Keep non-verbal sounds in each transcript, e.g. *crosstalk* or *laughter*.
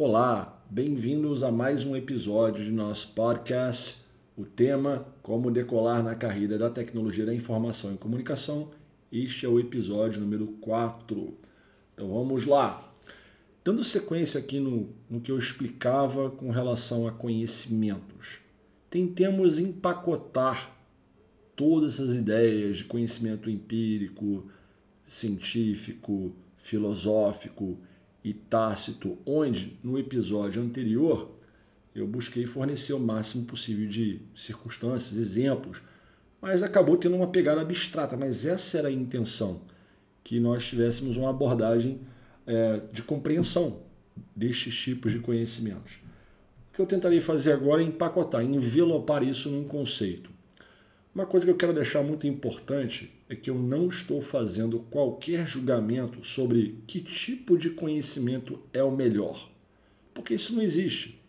Olá, bem-vindos a mais um episódio de nosso podcast. O tema: Como decolar na carreira da tecnologia da informação e comunicação. Este é o episódio número 4. Então vamos lá. Dando sequência aqui no, no que eu explicava com relação a conhecimentos, tentemos empacotar todas essas ideias de conhecimento empírico, científico, filosófico e tácito, onde no episódio anterior eu busquei fornecer o máximo possível de circunstâncias, exemplos, mas acabou tendo uma pegada abstrata. Mas essa era a intenção, que nós tivéssemos uma abordagem é, de compreensão destes tipos de conhecimentos. O que eu tentarei fazer agora é empacotar, envelopar isso num conceito. Uma coisa que eu quero deixar muito importante é que eu não estou fazendo qualquer julgamento sobre que tipo de conhecimento é o melhor, porque isso não existe.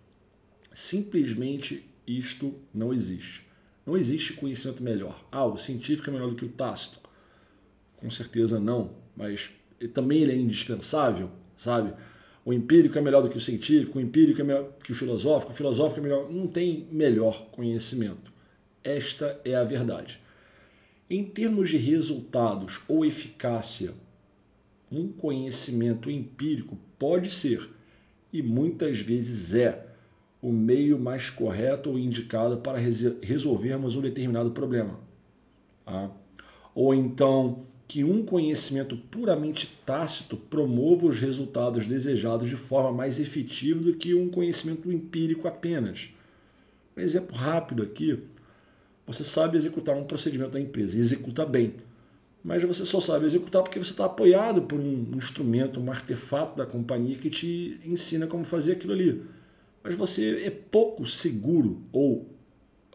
Simplesmente isto não existe. Não existe conhecimento melhor. Ah, o científico é melhor do que o tácito? Com certeza não, mas também ele é indispensável, sabe? O empírico é melhor do que o científico, o empírico é melhor que o filosófico, o filosófico é melhor. Não tem melhor conhecimento. Esta é a verdade. Em termos de resultados ou eficácia, um conhecimento empírico pode ser, e muitas vezes é, o meio mais correto ou indicado para resolvermos um determinado problema. Tá? Ou então que um conhecimento puramente tácito promova os resultados desejados de forma mais efetiva do que um conhecimento empírico apenas. Um exemplo rápido aqui você sabe executar um procedimento da empresa e executa bem. Mas você só sabe executar porque você está apoiado por um instrumento, um artefato da companhia que te ensina como fazer aquilo ali. Mas você é pouco seguro, ou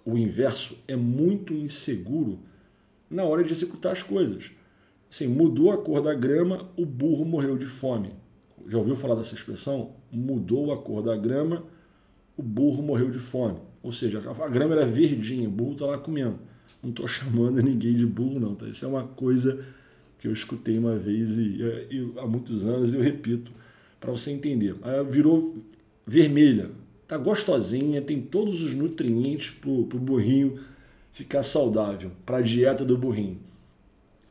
o inverso, é muito inseguro na hora de executar as coisas. Assim, mudou a cor da grama, o burro morreu de fome. Já ouviu falar dessa expressão? Mudou a cor da grama, o burro morreu de fome. Ou seja, a grama era verdinha, o burro está lá comendo. Não estou *laughs* chamando ninguém de burro, não. Tá? Isso é uma coisa que eu escutei uma vez e, e há muitos anos eu repito para você entender. Aí virou vermelha, tá gostosinha, tem todos os nutrientes para o burrinho ficar saudável, para dieta do burrinho.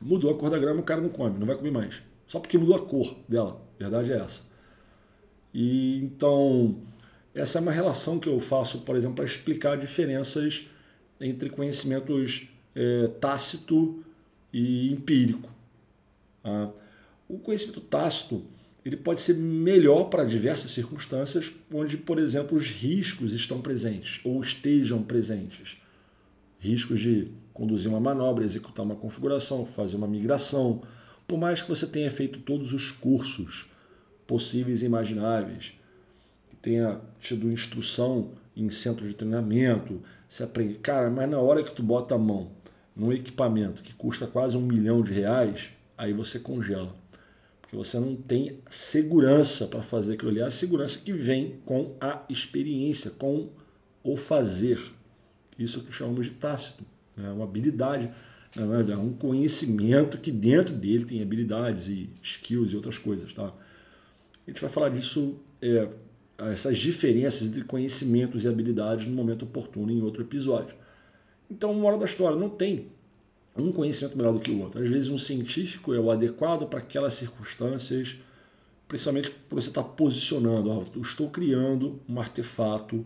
Mudou a cor da grama, o cara não come, não vai comer mais. Só porque mudou a cor dela. A verdade é essa. E então essa é uma relação que eu faço, por exemplo, para explicar diferenças entre conhecimentos é, tácito e empírico. Tá? O conhecimento tácito ele pode ser melhor para diversas circunstâncias, onde, por exemplo, os riscos estão presentes ou estejam presentes. Riscos de conduzir uma manobra, executar uma configuração, fazer uma migração, por mais que você tenha feito todos os cursos possíveis e imagináveis, tenha tido instrução em centro de treinamento, se aprende. Cara, mas na hora que tu bota a mão num equipamento que custa quase um milhão de reais, aí você congela. Porque você não tem segurança para fazer aquilo ali. É a segurança que vem com a experiência, com o fazer. Isso que chamamos de tácito. É uma habilidade, é um conhecimento que dentro dele tem habilidades e skills e outras coisas. Tá? A gente vai falar disso é, essas diferenças entre conhecimentos e habilidades no momento oportuno em outro episódio. Então, uma hora da história, não tem um conhecimento melhor do que o outro. Às vezes, um científico é o adequado para aquelas circunstâncias, principalmente porque você está posicionando. Ó, eu estou criando um artefato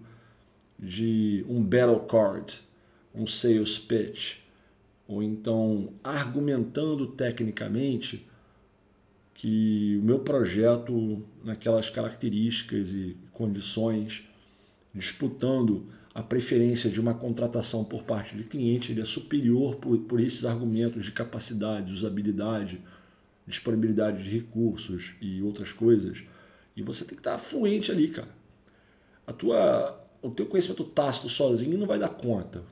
de um battle card, um sales pitch, ou então argumentando tecnicamente que o meu projeto, naquelas características e condições, disputando a preferência de uma contratação por parte de cliente, ele é superior por, por esses argumentos de capacidade, usabilidade, disponibilidade de recursos e outras coisas. E você tem que estar fluente ali, cara. A tua, o teu conhecimento tácito sozinho não vai dar conta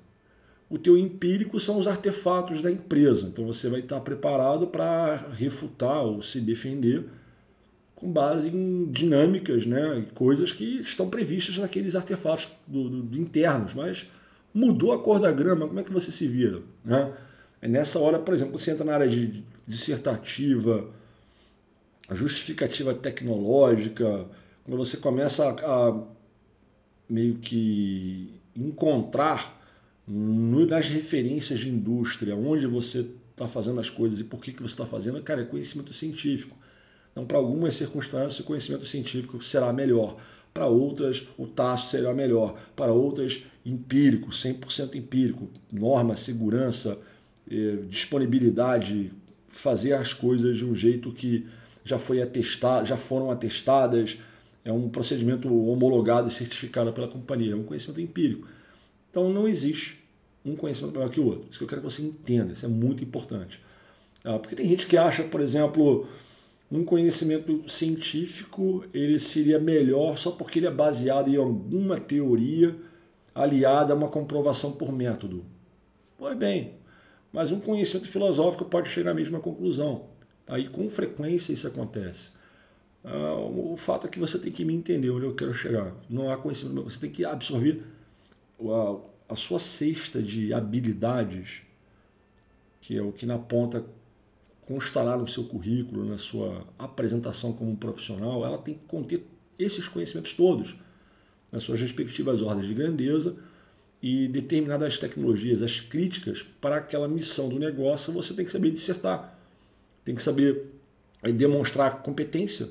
o teu empírico são os artefatos da empresa. Então você vai estar preparado para refutar ou se defender com base em dinâmicas, né, coisas que estão previstas naqueles artefatos do, do, internos. Mas mudou a cor da grama, como é que você se vira? Né? É nessa hora, por exemplo, você entra na área de dissertativa, justificativa tecnológica, quando você começa a, a meio que encontrar nas referências de indústria, onde você está fazendo as coisas e por que, que você está fazendo, cara, é conhecimento científico. Então, para algumas circunstâncias, o conhecimento científico será melhor. Para outras, o taço será melhor. Para outras, empírico, 100% empírico. Norma, segurança, eh, disponibilidade, fazer as coisas de um jeito que já foi atestado, já foram atestadas, é um procedimento homologado e certificado pela companhia, é um conhecimento empírico. Então não existe um conhecimento melhor que o outro. Isso que eu quero que você entenda, isso é muito importante. Ah, porque tem gente que acha, por exemplo, um conhecimento científico ele seria melhor só porque ele é baseado em alguma teoria aliada a uma comprovação por método. Pois bem, mas um conhecimento filosófico pode chegar à mesma conclusão. Aí com frequência isso acontece. Ah, o fato é que você tem que me entender onde eu quero chegar. Não há conhecimento, você tem que absorver a, a sua cesta de habilidades, que é o que na ponta constará no seu currículo, na sua apresentação como profissional, ela tem que conter esses conhecimentos todos, nas suas respectivas ordens de grandeza e determinadas tecnologias, as críticas para aquela missão do negócio, você tem que saber dissertar, tem que saber eh, demonstrar competência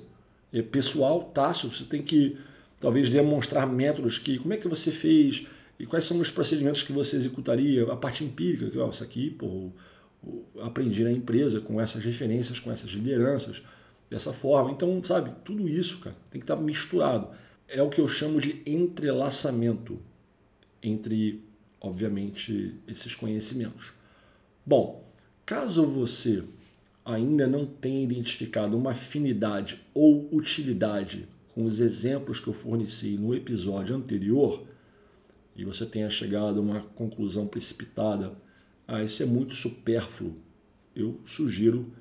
é, pessoal, tácito, você tem que talvez demonstrar métodos que, como é que você fez e quais são os procedimentos que você executaria, a parte empírica, que ó, isso aqui, pô, aprendi na empresa com essas referências, com essas lideranças, dessa forma. Então, sabe, tudo isso, cara, tem que estar misturado. É o que eu chamo de entrelaçamento entre, obviamente, esses conhecimentos. Bom, caso você ainda não tem identificado uma afinidade ou utilidade com os exemplos que eu forneci no episódio anterior, e você tenha chegado a uma conclusão precipitada, ah, isso é muito supérfluo, eu sugiro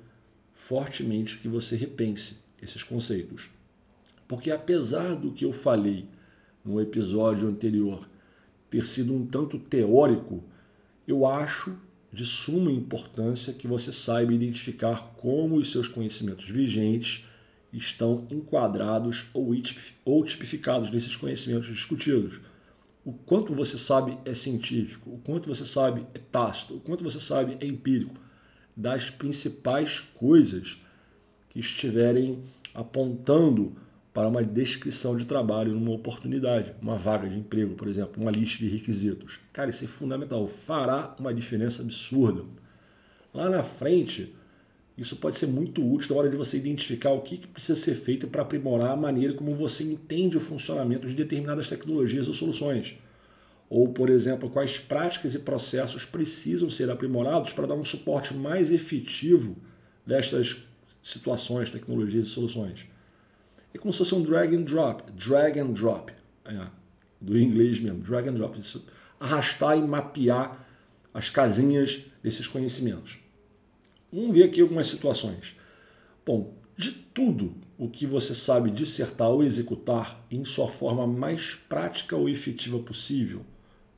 fortemente que você repense esses conceitos. Porque apesar do que eu falei no episódio anterior ter sido um tanto teórico, eu acho de suma importância que você saiba identificar como os seus conhecimentos vigentes estão enquadrados ou tipificados nesses conhecimentos discutidos. O quanto você sabe é científico, o quanto você sabe é tácito, o quanto você sabe é empírico, das principais coisas que estiverem apontando para uma descrição de trabalho numa oportunidade, uma vaga de emprego, por exemplo, uma lista de requisitos. Cara, isso é fundamental, fará uma diferença absurda. Lá na frente, isso pode ser muito útil na hora de você identificar o que precisa ser feito para aprimorar a maneira como você entende o funcionamento de determinadas tecnologias ou soluções. Ou, por exemplo, quais práticas e processos precisam ser aprimorados para dar um suporte mais efetivo destas situações, tecnologias e soluções. É como se fosse um drag and drop. Drag and drop. É, do inglês mesmo. Drag and drop. Arrastar e mapear as casinhas desses conhecimentos. Vamos ver aqui algumas situações. Bom, de tudo o que você sabe dissertar ou executar em sua forma mais prática ou efetiva possível,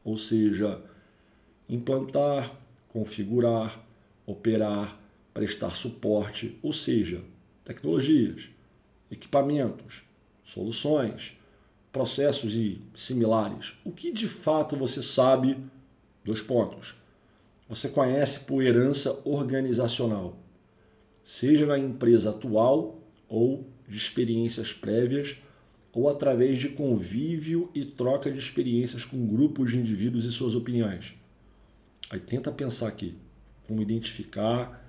ou seja, implantar, configurar, operar, prestar suporte, ou seja, tecnologias, equipamentos, soluções, processos e similares. O que de fato você sabe? Dois pontos. Você conhece por herança organizacional, seja na empresa atual ou de experiências prévias, ou através de convívio e troca de experiências com grupos de indivíduos e suas opiniões. Aí tenta pensar aqui como identificar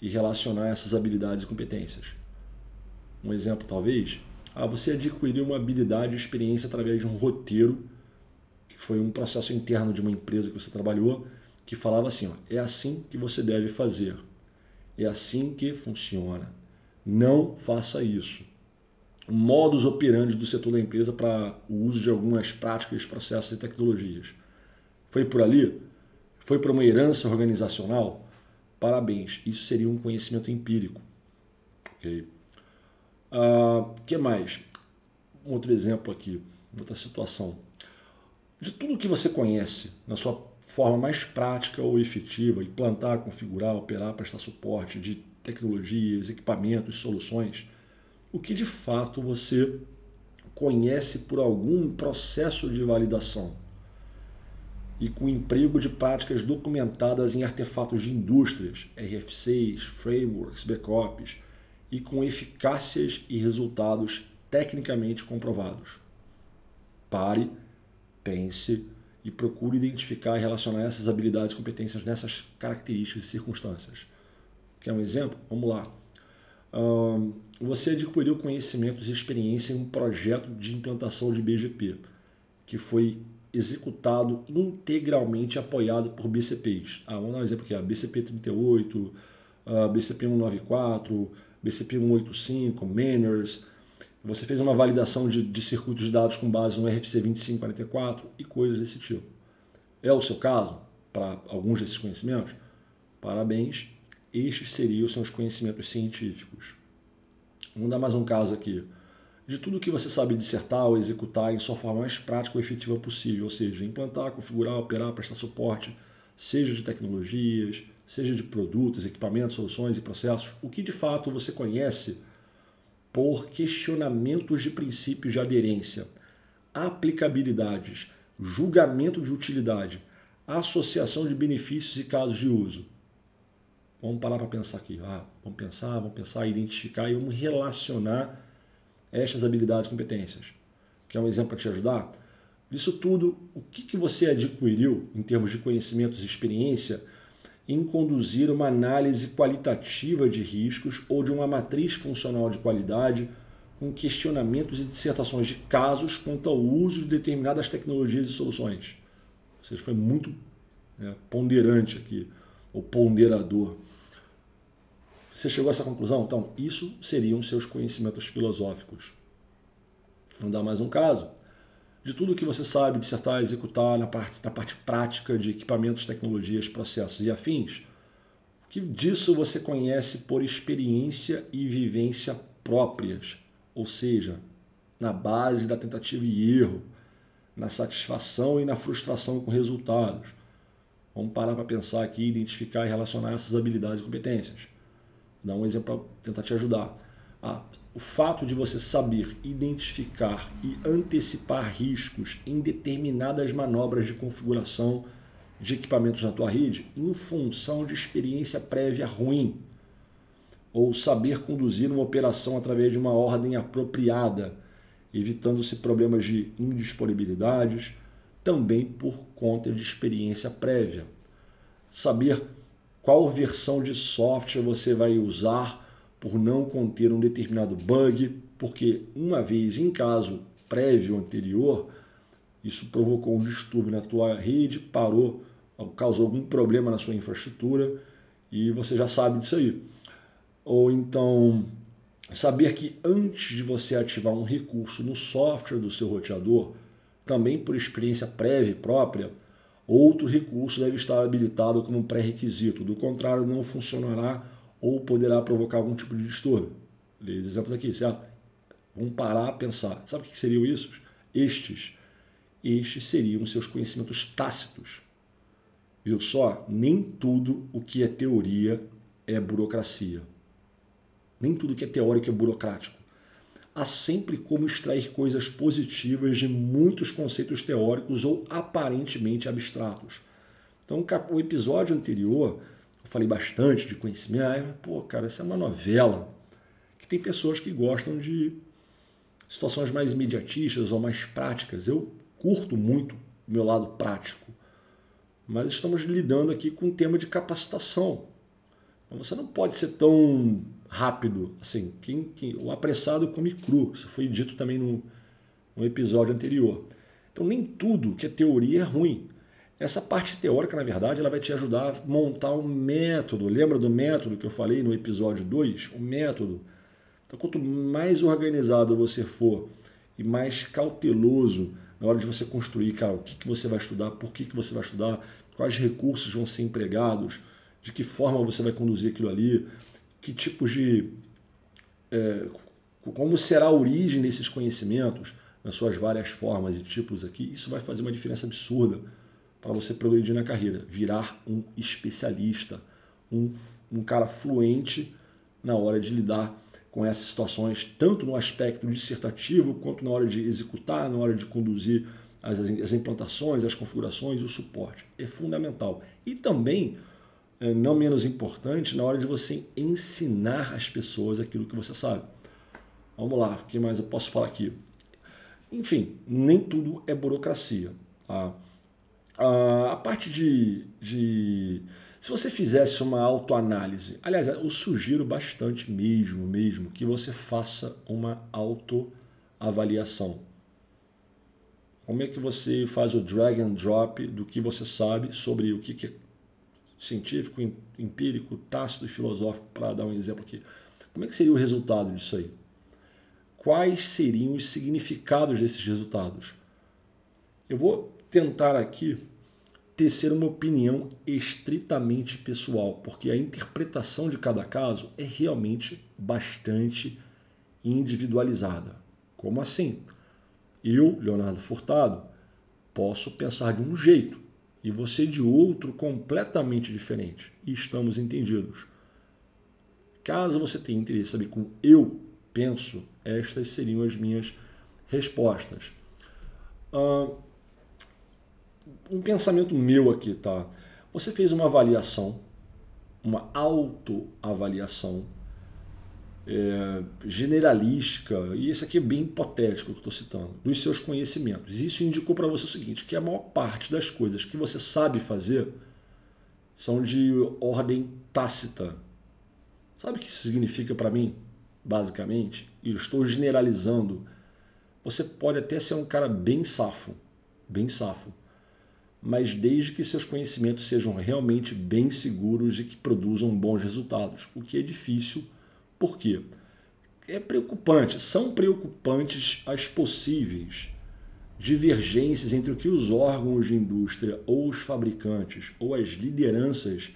e relacionar essas habilidades e competências. Um exemplo, talvez, ah, você adquiriu uma habilidade e experiência através de um roteiro, que foi um processo interno de uma empresa que você trabalhou, que falava assim: ó, é assim que você deve fazer, é assim que funciona. Não faça isso. O modus operandi do setor da empresa para o uso de algumas práticas, processos e tecnologias. Foi por ali? Foi para uma herança organizacional? Parabéns, isso seria um conhecimento empírico. Okay? Uh, que mais? Um outro exemplo aqui, outra situação. De tudo que você conhece na sua forma mais prática ou efetiva, implantar, configurar, operar, prestar suporte de tecnologias, equipamentos, soluções, o que de fato você conhece por algum processo de validação e com emprego de práticas documentadas em artefatos de indústrias, RFCs, frameworks, backups, e com eficácias e resultados tecnicamente comprovados. Pare, pense e procure identificar e relacionar essas habilidades e competências nessas características e circunstâncias. Quer um exemplo? Vamos lá. Um, você adquiriu conhecimentos e experiência em um projeto de implantação de BGP, que foi executado integralmente apoiado por BCPs. Ah, vamos dar um exemplo aqui, a BCP 38, a BCP 194, BCP 185, Manners. Você fez uma validação de, de circuitos de dados com base no RFC 2544 e coisas desse tipo. É o seu caso para alguns desses conhecimentos? Parabéns, estes seriam os seus conhecimentos científicos. Vamos dar mais um caso aqui de tudo que você sabe dissertar ou executar em sua forma mais prática ou efetiva possível, ou seja, implantar, configurar, operar, prestar suporte, seja de tecnologias, seja de produtos, equipamentos, soluções e processos, o que de fato você conhece por questionamentos de princípios de aderência, aplicabilidades, julgamento de utilidade, associação de benefícios e casos de uso. Vamos parar para pensar aqui. Ah, vamos pensar, vamos pensar, identificar e vamos relacionar estas habilidades e competências. Que é um exemplo para te ajudar? Isso tudo, o que, que você adquiriu em termos de conhecimentos e experiência em conduzir uma análise qualitativa de riscos ou de uma matriz funcional de qualidade com questionamentos e dissertações de casos quanto ao uso de determinadas tecnologias e soluções. Ou seja, foi muito né, ponderante aqui, ou ponderador. Você chegou a essa conclusão? Então, isso seriam seus conhecimentos filosóficos. Vamos dar mais um caso. De tudo que você sabe dissertar, executar na parte, na parte prática de equipamentos, tecnologias, processos e afins, que disso você conhece por experiência e vivência próprias, ou seja, na base da tentativa e erro, na satisfação e na frustração com resultados. Vamos parar para pensar aqui, identificar e relacionar essas habilidades e competências dar um exemplo para tentar te ajudar. Ah, o fato de você saber identificar e antecipar riscos em determinadas manobras de configuração de equipamentos na tua rede em função de experiência prévia ruim ou saber conduzir uma operação através de uma ordem apropriada, evitando-se problemas de indisponibilidades, também por conta de experiência prévia. Saber qual versão de software você vai usar por não conter um determinado bug, porque uma vez em caso prévio anterior, isso provocou um distúrbio na tua rede, parou, causou algum problema na sua infraestrutura e você já sabe disso aí. Ou então saber que antes de você ativar um recurso no software do seu roteador, também por experiência prévia própria, outro recurso deve estar habilitado como pré-requisito, do contrário, não funcionará ou poderá provocar algum tipo de distúrbio. Lê os exemplos aqui, certo? Vamos parar a pensar. Sabe o que seriam isso? Estes. Estes seriam seus conhecimentos tácitos. Viu só? Nem tudo o que é teoria é burocracia. Nem tudo que é teórico é burocrático há sempre como extrair coisas positivas de muitos conceitos teóricos ou aparentemente abstratos. Então, o episódio anterior, eu falei bastante de conhecimento. Aí, Pô, cara, essa é uma novela que tem pessoas que gostam de situações mais imediatistas ou mais práticas. Eu curto muito o meu lado prático, mas estamos lidando aqui com um tema de capacitação. Então, você não pode ser tão rápido. Assim, quem, quem, o apressado come cru. Isso foi dito também no, no episódio anterior. Então, nem tudo que é teoria é ruim. Essa parte teórica, na verdade, ela vai te ajudar a montar um método. Lembra do método que eu falei no episódio 2? O método. Então, quanto mais organizado você for e mais cauteloso na hora de você construir, cara, o que, que você vai estudar, por que, que você vai estudar, quais recursos vão ser empregados, de que forma você vai conduzir aquilo ali, que tipos de. É, como será a origem desses conhecimentos, nas suas várias formas e tipos aqui, isso vai fazer uma diferença absurda para você progredir na carreira, virar um especialista, um, um cara fluente na hora de lidar com essas situações, tanto no aspecto dissertativo, quanto na hora de executar, na hora de conduzir as, as implantações, as configurações o suporte. É fundamental. E também, é, não menos importante, na hora de você ensinar as pessoas aquilo que você sabe. Vamos lá, o que mais eu posso falar aqui? Enfim, nem tudo é burocracia. Tá? A parte de, de se você fizesse uma autoanálise, aliás, eu sugiro bastante mesmo, mesmo, que você faça uma autoavaliação. Como é que você faz o drag and drop do que você sabe sobre o que é científico, empírico, tácito e filosófico, para dar um exemplo aqui. Como é que seria o resultado disso aí? Quais seriam os significados desses resultados? Eu vou tentar aqui tecer uma opinião estritamente pessoal, porque a interpretação de cada caso é realmente bastante individualizada. Como assim? Eu, Leonardo Furtado, posso pensar de um jeito e você de outro completamente diferente. Estamos entendidos. Caso você tenha interesse em saber como eu penso, estas seriam as minhas respostas. Uh, um pensamento meu aqui, tá? Você fez uma avaliação, uma autoavaliação é, generalística, e isso aqui é bem hipotético que eu estou citando, dos seus conhecimentos. Isso indicou para você o seguinte, que a maior parte das coisas que você sabe fazer são de ordem tácita. Sabe o que isso significa para mim, basicamente? E estou generalizando. Você pode até ser um cara bem safo, bem safo, mas desde que seus conhecimentos sejam realmente bem seguros e que produzam bons resultados, o que é difícil, por quê? É preocupante, são preocupantes as possíveis divergências entre o que os órgãos de indústria ou os fabricantes ou as lideranças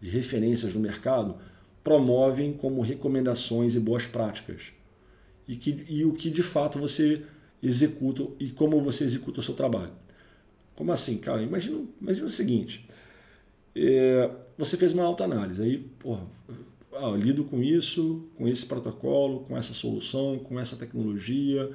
de referências no mercado promovem como recomendações e boas práticas. E, que, e o que de fato você executa e como você executa o seu trabalho. Como assim, cara? Imagina, imagina o seguinte: é, você fez uma autoanálise, aí, porra, ah, lido com isso, com esse protocolo, com essa solução, com essa tecnologia.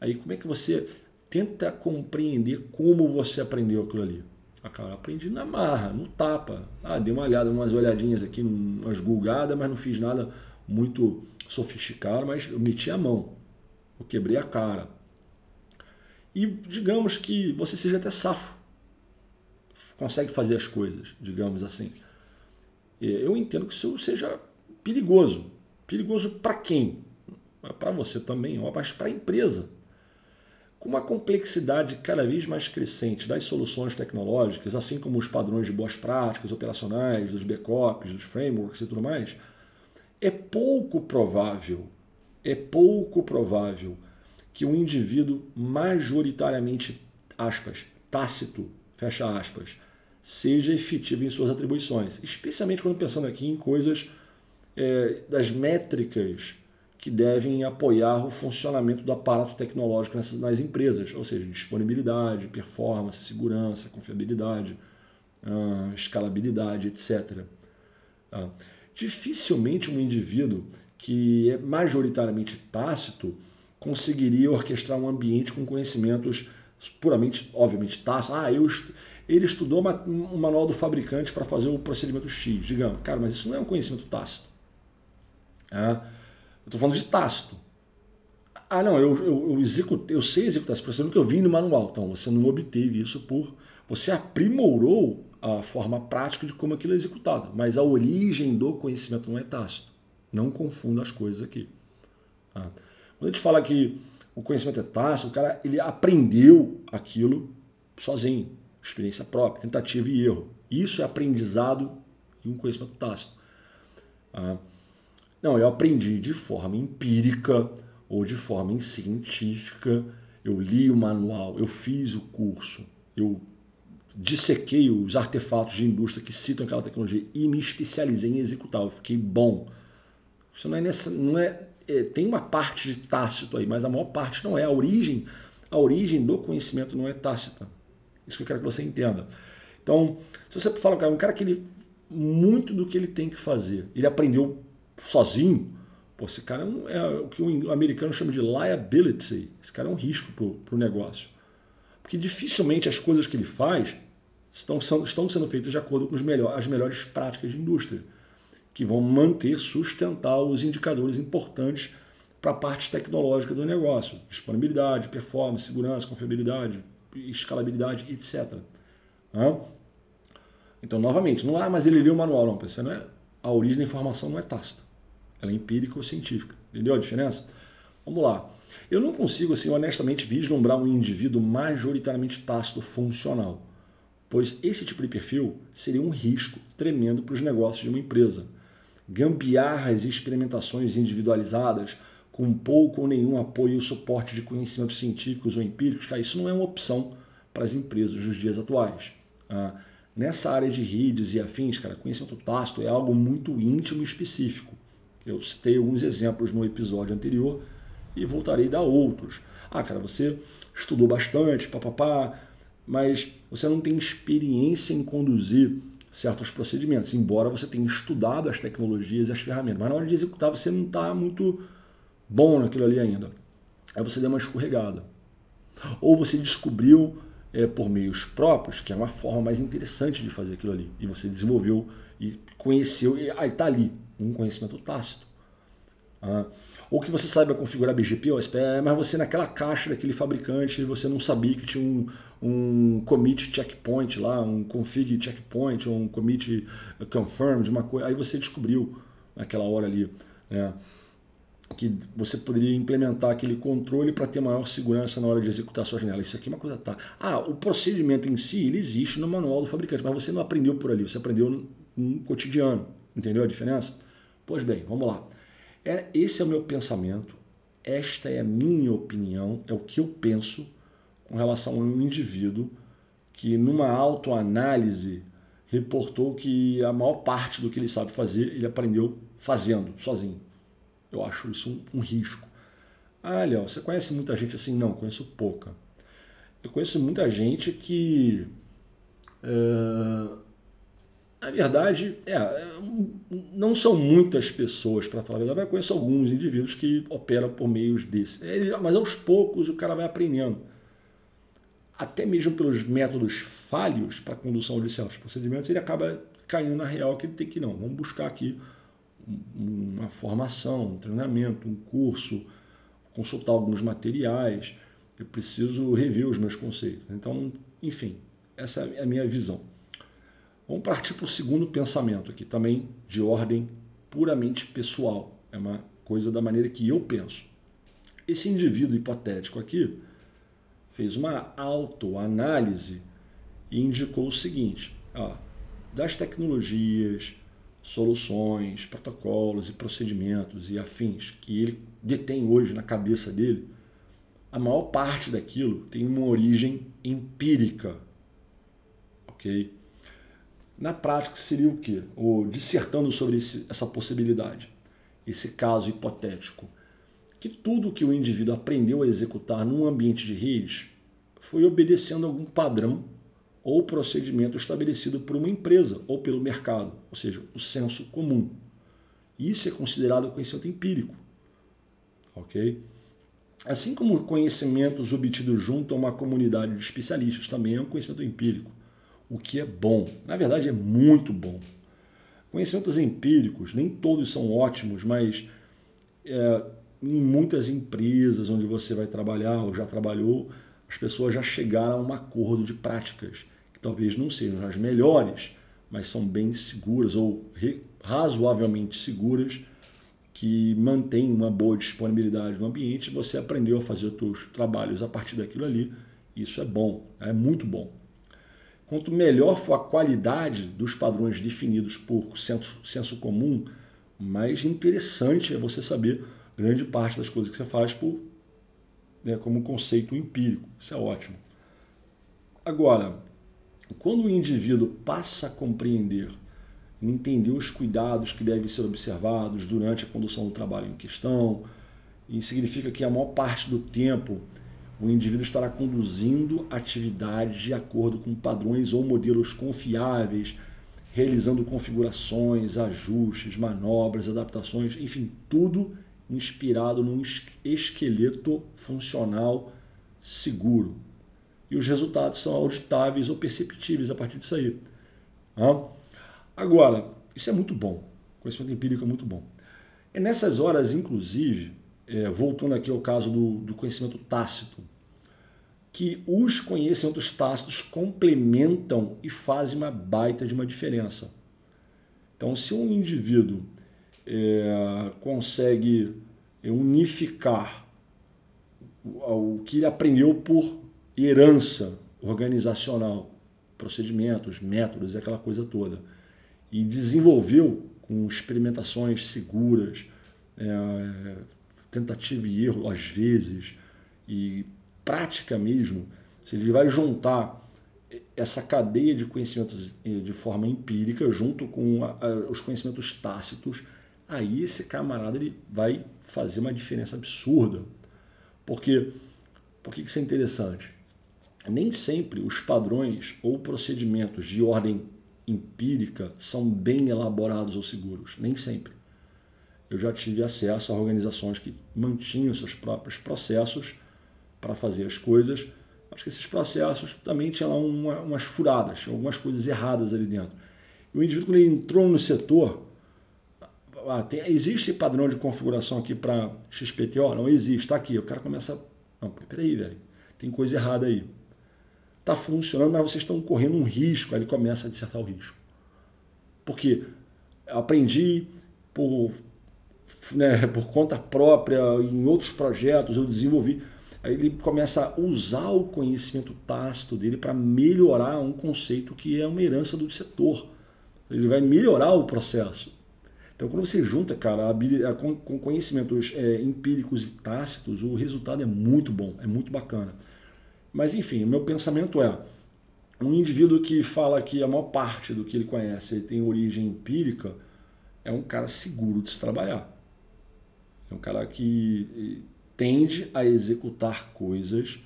Aí, como é que você tenta compreender como você aprendeu aquilo ali? Ah, cara, aprendi na marra, no tapa. Ah, dei uma olhada, umas olhadinhas aqui, umas gulgadas, mas não fiz nada muito sofisticado, mas eu meti a mão. Eu quebrei a cara e digamos que você seja até safo, consegue fazer as coisas, digamos assim. Eu entendo que isso seja perigoso. Perigoso para quem? Para você também, mas para a empresa. Com uma complexidade cada vez mais crescente das soluções tecnológicas, assim como os padrões de boas práticas operacionais, dos backups, dos frameworks e tudo mais, é pouco provável, é pouco provável que um indivíduo majoritariamente, aspas, tácito, fecha aspas, seja efetivo em suas atribuições, especialmente quando pensando aqui em coisas é, das métricas que devem apoiar o funcionamento do aparato tecnológico nas, nas empresas, ou seja, disponibilidade, performance, segurança, confiabilidade, uh, escalabilidade, etc. Ah, dificilmente um indivíduo que é majoritariamente tácito conseguiria orquestrar um ambiente com conhecimentos puramente, obviamente, tácitos. Ah, eu, ele estudou uma, um manual do fabricante para fazer o procedimento X, digamos. Cara, mas isso não é um conhecimento tácito. É, eu estou falando de tácito. Ah, não, eu, eu, eu, executo, eu sei executar esse procedimento que eu vi no manual. Então, você não obteve isso por... Você aprimorou a forma prática de como aquilo é executado, mas a origem do conhecimento não é tácito. Não confunda as coisas aqui. Tá? Quando a gente fala que o conhecimento é tácito, o cara ele aprendeu aquilo sozinho, experiência própria, tentativa e erro. Isso é aprendizado e um conhecimento tácito. Ah, não, eu aprendi de forma empírica ou de forma científica. Eu li o manual, eu fiz o curso, eu dissequei os artefatos de indústria que citam aquela tecnologia e me especializei em executar. Eu fiquei bom. Isso não é, nessa, não é é, tem uma parte de tácito aí, mas a maior parte não é. A origem, a origem do conhecimento não é tácita. Isso que eu quero que você entenda. Então, se você fala, cara, um cara que ele, muito do que ele tem que fazer, ele aprendeu sozinho, Pô, esse cara é, um, é, o que o americano chama de liability. Esse cara é um risco para o negócio. Porque dificilmente as coisas que ele faz estão, são, estão sendo feitas de acordo com melhor, as melhores práticas de indústria, que vão manter, sustentar os indicadores importantes para a parte tecnológica do negócio. Disponibilidade, performance, segurança, confiabilidade, escalabilidade, etc. Então, novamente, não há, mas ele leu o manual. Não, não é, a origem da informação não é tácita. Ela é empírica ou científica. Entendeu a diferença? Vamos lá. Eu não consigo, assim, honestamente, vislumbrar um indivíduo majoritariamente tácito funcional, pois esse tipo de perfil seria um risco tremendo para os negócios de uma empresa. Gambiarras e experimentações individualizadas com pouco ou nenhum apoio e suporte de conhecimentos científicos ou empíricos, cara, isso não é uma opção para as empresas dos dias atuais. Ah, nessa área de redes e afins, cara, conhecimento tácito é algo muito íntimo e específico. Eu citei alguns exemplos no episódio anterior e voltarei a dar outros. Ah, cara, você estudou bastante, papapá, mas você não tem experiência em conduzir certos procedimentos, embora você tenha estudado as tecnologias e as ferramentas. Mas na hora de executar, você não está muito bom naquilo ali ainda. Aí você deu uma escorregada. Ou você descobriu é, por meios próprios, que é uma forma mais interessante de fazer aquilo ali. E você desenvolveu e conheceu, e aí está ali, um conhecimento tácito. Ah, ou que você saiba configurar BGP ou SPE, mas você naquela caixa daquele fabricante você não sabia que tinha um, um commit checkpoint lá, um config checkpoint, ou um commit confirm de uma coisa. Aí você descobriu naquela hora ali. Né? que você poderia implementar aquele controle para ter maior segurança na hora de executar sua janela. Isso aqui é uma coisa tá. Ah, o procedimento em si ele existe no manual do fabricante, mas você não aprendeu por ali, você aprendeu no cotidiano. Entendeu a diferença? Pois bem, vamos lá. É, esse é o meu pensamento, esta é a minha opinião, é o que eu penso com relação a um indivíduo que numa autoanálise reportou que a maior parte do que ele sabe fazer, ele aprendeu fazendo, sozinho. Eu acho isso um, um risco. Ah, Léo, você conhece muita gente assim? Não, conheço pouca. Eu conheço muita gente que. É, na verdade, é, não são muitas pessoas, para falar a verdade, mas eu conheço alguns indivíduos que operam por meios desse. É, mas aos poucos o cara vai aprendendo. Até mesmo pelos métodos falhos para condução de certos procedimentos, ele acaba caindo na real que ele tem que não. Vamos buscar aqui uma formação, um treinamento, um curso, consultar alguns materiais, eu preciso rever os meus conceitos. Então, enfim, essa é a minha visão. Vamos partir para o segundo pensamento aqui, também de ordem puramente pessoal. É uma coisa da maneira que eu penso. Esse indivíduo hipotético aqui fez uma autoanálise e indicou o seguinte: ó, das tecnologias, soluções, protocolos e procedimentos e afins que ele detém hoje na cabeça dele, a maior parte daquilo tem uma origem empírica. Ok? Na prática, seria o quê? Ou dissertando sobre esse, essa possibilidade, esse caso hipotético. Que tudo que o indivíduo aprendeu a executar num ambiente de redes foi obedecendo algum padrão ou procedimento estabelecido por uma empresa ou pelo mercado, ou seja, o senso comum. Isso é considerado conhecimento empírico. Ok? Assim como conhecimentos obtidos junto a uma comunidade de especialistas também é um conhecimento empírico, o que é bom. Na verdade, é muito bom. Conhecimentos empíricos, nem todos são ótimos, mas é, em muitas empresas onde você vai trabalhar ou já trabalhou, as pessoas já chegaram a um acordo de práticas talvez não sejam as melhores, mas são bem seguras ou razoavelmente seguras, que mantêm uma boa disponibilidade no ambiente. Você aprendeu a fazer os seus trabalhos a partir daquilo ali. Isso é bom, é muito bom. Quanto melhor for a qualidade dos padrões definidos por senso, senso comum, mais interessante é você saber grande parte das coisas que você faz por, né, como conceito empírico. Isso é ótimo. Agora, quando o indivíduo passa a compreender e entender os cuidados que devem ser observados durante a condução do trabalho em questão, e significa que a maior parte do tempo o indivíduo estará conduzindo atividades de acordo com padrões ou modelos confiáveis, realizando configurações, ajustes, manobras, adaptações, enfim, tudo inspirado num esqueleto funcional seguro. E os resultados são auditáveis ou perceptíveis a partir disso aí. Agora, isso é muito bom. Conhecimento empírico é muito bom. É nessas horas, inclusive, é, voltando aqui ao caso do, do conhecimento tácito, que os conhecimentos tácitos complementam e fazem uma baita de uma diferença. Então, se um indivíduo é, consegue unificar o que ele aprendeu por herança organizacional, procedimentos, métodos, aquela coisa toda, e desenvolveu com experimentações seguras, é, tentativa e erro às vezes, e prática mesmo, se ele vai juntar essa cadeia de conhecimentos eh, de forma empírica junto com a, a, os conhecimentos tácitos, aí esse camarada ele vai fazer uma diferença absurda. Porque, por que isso é interessante? Nem sempre os padrões ou procedimentos de ordem empírica são bem elaborados ou seguros, nem sempre. Eu já tive acesso a organizações que mantinham seus próprios processos para fazer as coisas, mas que esses processos também tinham lá uma, umas furadas, algumas coisas erradas ali dentro. E o indivíduo, quando ele entrou no setor, ah, tem, existe padrão de configuração aqui para XPTO? Não existe, está aqui. O cara começa. Não, peraí, velho, tem coisa errada aí. Está funcionando, mas vocês estão correndo um risco. Aí ele começa a dissertar o risco. Porque aprendi por, né, por conta própria, em outros projetos, eu desenvolvi. Aí ele começa a usar o conhecimento tácito dele para melhorar um conceito que é uma herança do setor. Ele vai melhorar o processo. Então, quando você junta, cara, a, com, com conhecimentos é, empíricos e tácitos, o resultado é muito bom, é muito bacana. Mas, enfim, o meu pensamento é: um indivíduo que fala que a maior parte do que ele conhece ele tem origem empírica é um cara seguro de se trabalhar. É um cara que tende a executar coisas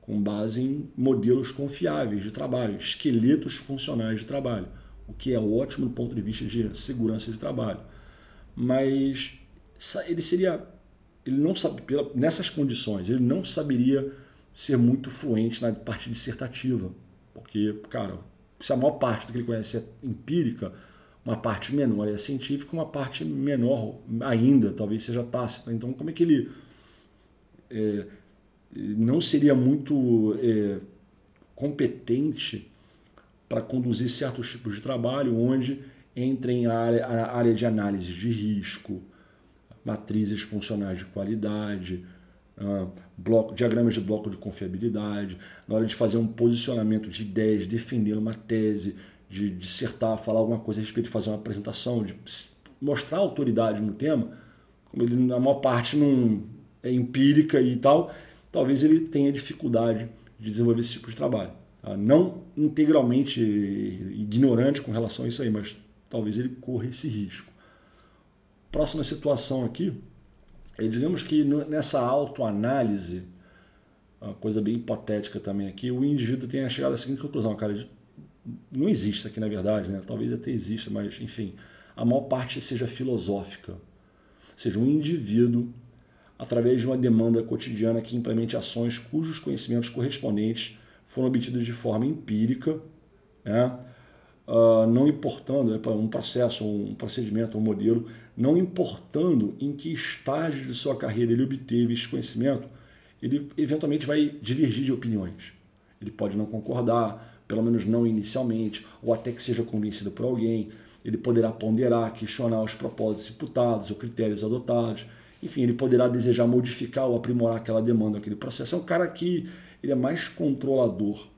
com base em modelos confiáveis de trabalho, esqueletos funcionais de trabalho, o que é ótimo do ponto de vista de segurança de trabalho. Mas ele seria, ele não sabe, nessas condições, ele não saberia ser muito fluente na parte dissertativa, porque, cara, se a maior parte do que ele conhece é empírica, uma parte menor é científica, uma parte menor ainda talvez seja tácita. Então, como é que ele é, não seria muito é, competente para conduzir certos tipos de trabalho onde entrem a área, a área de análise de risco, matrizes funcionais de qualidade, uh, bloco, diagramas de bloco de confiabilidade, na hora de fazer um posicionamento de ideias, defender uma tese, de dissertar, falar alguma coisa a respeito de fazer uma apresentação, de mostrar autoridade no tema, como ele na maior parte não é empírica e tal, talvez ele tenha dificuldade de desenvolver esse tipo de trabalho. Tá? Não integralmente ignorante com relação a isso aí, mas talvez ele corra esse risco. Próxima situação aqui, é, digamos que nessa autoanálise, uma coisa bem hipotética também aqui, o indivíduo tenha chegado à seguinte conclusão, cara, não existe aqui na verdade, né? talvez até exista, mas enfim, a maior parte seja filosófica. Ou seja, um indivíduo através de uma demanda cotidiana que implemente ações cujos conhecimentos correspondentes foram obtidos de forma empírica, né? uh, não importando é um processo, um procedimento, um modelo, não importando em que estágio de sua carreira ele obteve esse conhecimento, ele eventualmente vai divergir de opiniões. Ele pode não concordar, pelo menos não inicialmente, ou até que seja convencido por alguém. Ele poderá ponderar, questionar os propósitos imputados ou critérios adotados enfim, ele poderá desejar modificar ou aprimorar aquela demanda, aquele processo. É um cara que ele é mais controlador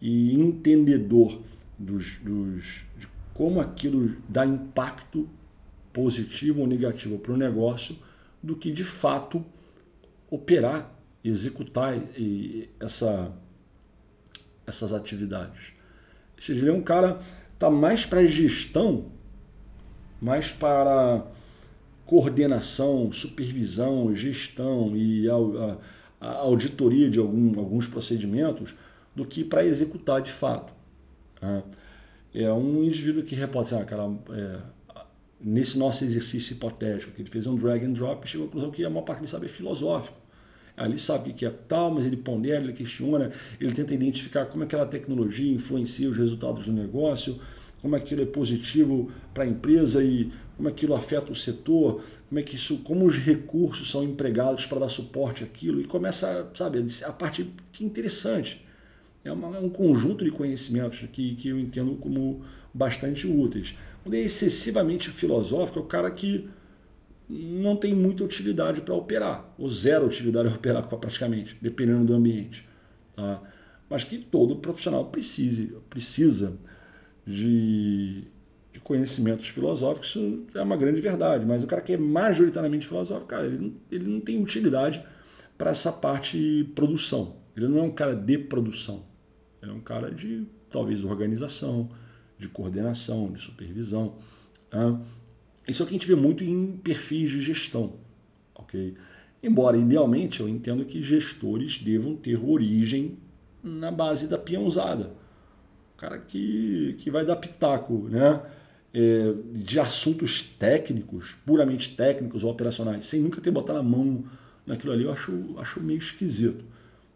e entendedor dos, dos, de como aquilo dá impacto positivo ou negativo para o negócio do que de fato operar, executar essa, essas atividades. Ou seja, ele é um cara está mais para gestão, mais para coordenação, supervisão, gestão e a, a, a auditoria de algum, alguns procedimentos do que para executar de fato. Né? É um indivíduo que reporta assim, ah, cara, é, nesse nosso exercício hipotético, que ele fez um drag and drop chegou à conclusão que a maior parte dele sabe é filosófico. Ali sabe o que é tal, mas ele pondera, ele questiona, ele tenta identificar como aquela tecnologia influencia os resultados do negócio, como aquilo é positivo para a empresa e como aquilo afeta o setor, como é que isso, como os recursos são empregados para dar suporte àquilo e começa, sabe, a parte que é interessante. É, uma, é um conjunto de conhecimentos que, que eu entendo como bastante úteis. Quando é excessivamente filosófico, é o cara que não tem muita utilidade para operar, ou zero utilidade para operar praticamente, dependendo do ambiente. Tá? Mas que todo profissional precise, precisa de, de conhecimentos filosóficos, isso é uma grande verdade. Mas o cara que é majoritariamente filosófico, cara, ele não, ele não tem utilidade para essa parte produção. Ele não é um cara de produção. Ele é um cara de, talvez, organização, de coordenação, de supervisão. Tá? Isso é o que a gente vê muito em perfis de gestão. ok? Embora, idealmente, eu entendo que gestores devam ter origem na base da peãozada. Cara que, que vai dar pitaco né? É, de assuntos técnicos, puramente técnicos ou operacionais, sem nunca ter botado a mão naquilo ali, eu acho, acho meio esquisito.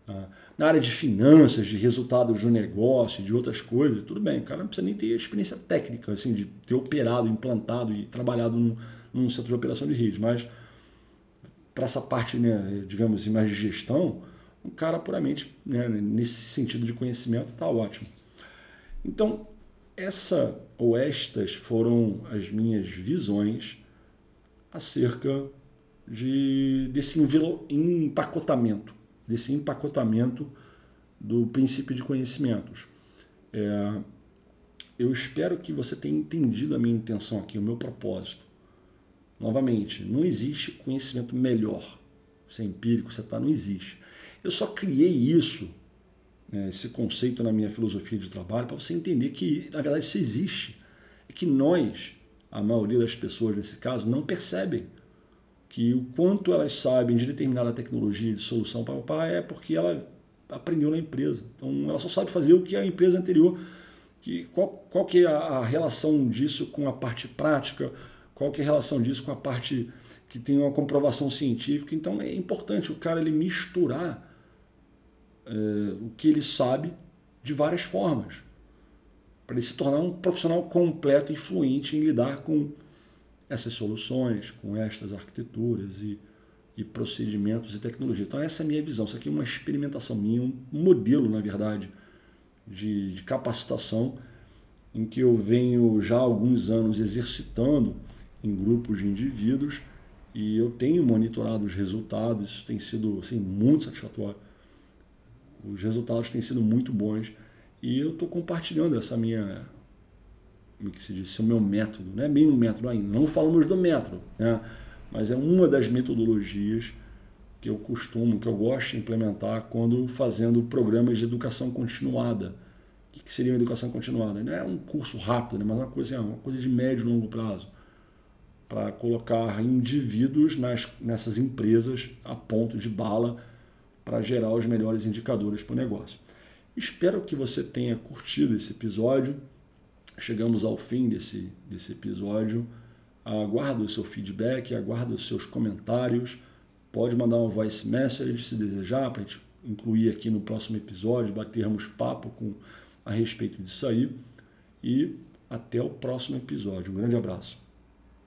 Tá? Na área de finanças, de resultados do negócio, de outras coisas, tudo bem, o cara não precisa nem ter experiência técnica, assim, de ter operado, implantado e trabalhado num, num setor de operação de rede, mas para essa parte, né, digamos assim, mais de gestão, um cara puramente né, nesse sentido de conhecimento está ótimo. Então, essa ou estas foram as minhas visões acerca de, desse empacotamento desse empacotamento do princípio de conhecimentos. É, eu espero que você tenha entendido a minha intenção aqui, o meu propósito. Novamente, não existe conhecimento melhor. Você é empírico, você está, não existe. Eu só criei isso, né, esse conceito na minha filosofia de trabalho, para você entender que, na verdade, isso existe. É que nós, a maioria das pessoas nesse caso, não percebem que o quanto elas sabem de determinada tecnologia de solução para o pai é porque ela aprendeu na empresa. Então ela só sabe fazer o que a empresa anterior, que, qual, qual que é a relação disso com a parte prática, qual que é a relação disso com a parte que tem uma comprovação científica. Então é importante o cara ele misturar é, o que ele sabe de várias formas, para ele se tornar um profissional completo e fluente em lidar com essas soluções, com estas arquiteturas e, e procedimentos e tecnologia. Então, essa é a minha visão. Isso aqui é uma experimentação minha, um modelo, na verdade, de, de capacitação em que eu venho já há alguns anos exercitando em grupos de indivíduos e eu tenho monitorado os resultados, isso tem sido assim, muito satisfatório. Os resultados têm sido muito bons e eu estou compartilhando essa minha como que se diz, o meu método, não é bem um método ainda, não falamos do método, né? mas é uma das metodologias que eu costumo, que eu gosto de implementar quando fazendo programas de educação continuada. O que seria uma educação continuada? Não é um curso rápido, né? mas uma coisa, uma coisa de médio e longo prazo, para colocar indivíduos nas, nessas empresas a ponto de bala para gerar os melhores indicadores para o negócio. Espero que você tenha curtido esse episódio chegamos ao fim desse, desse episódio. Aguardo o seu feedback, aguardo os seus comentários. Pode mandar um voice message se desejar, para a gente incluir aqui no próximo episódio, batermos papo com, a respeito disso aí. E até o próximo episódio. Um grande abraço.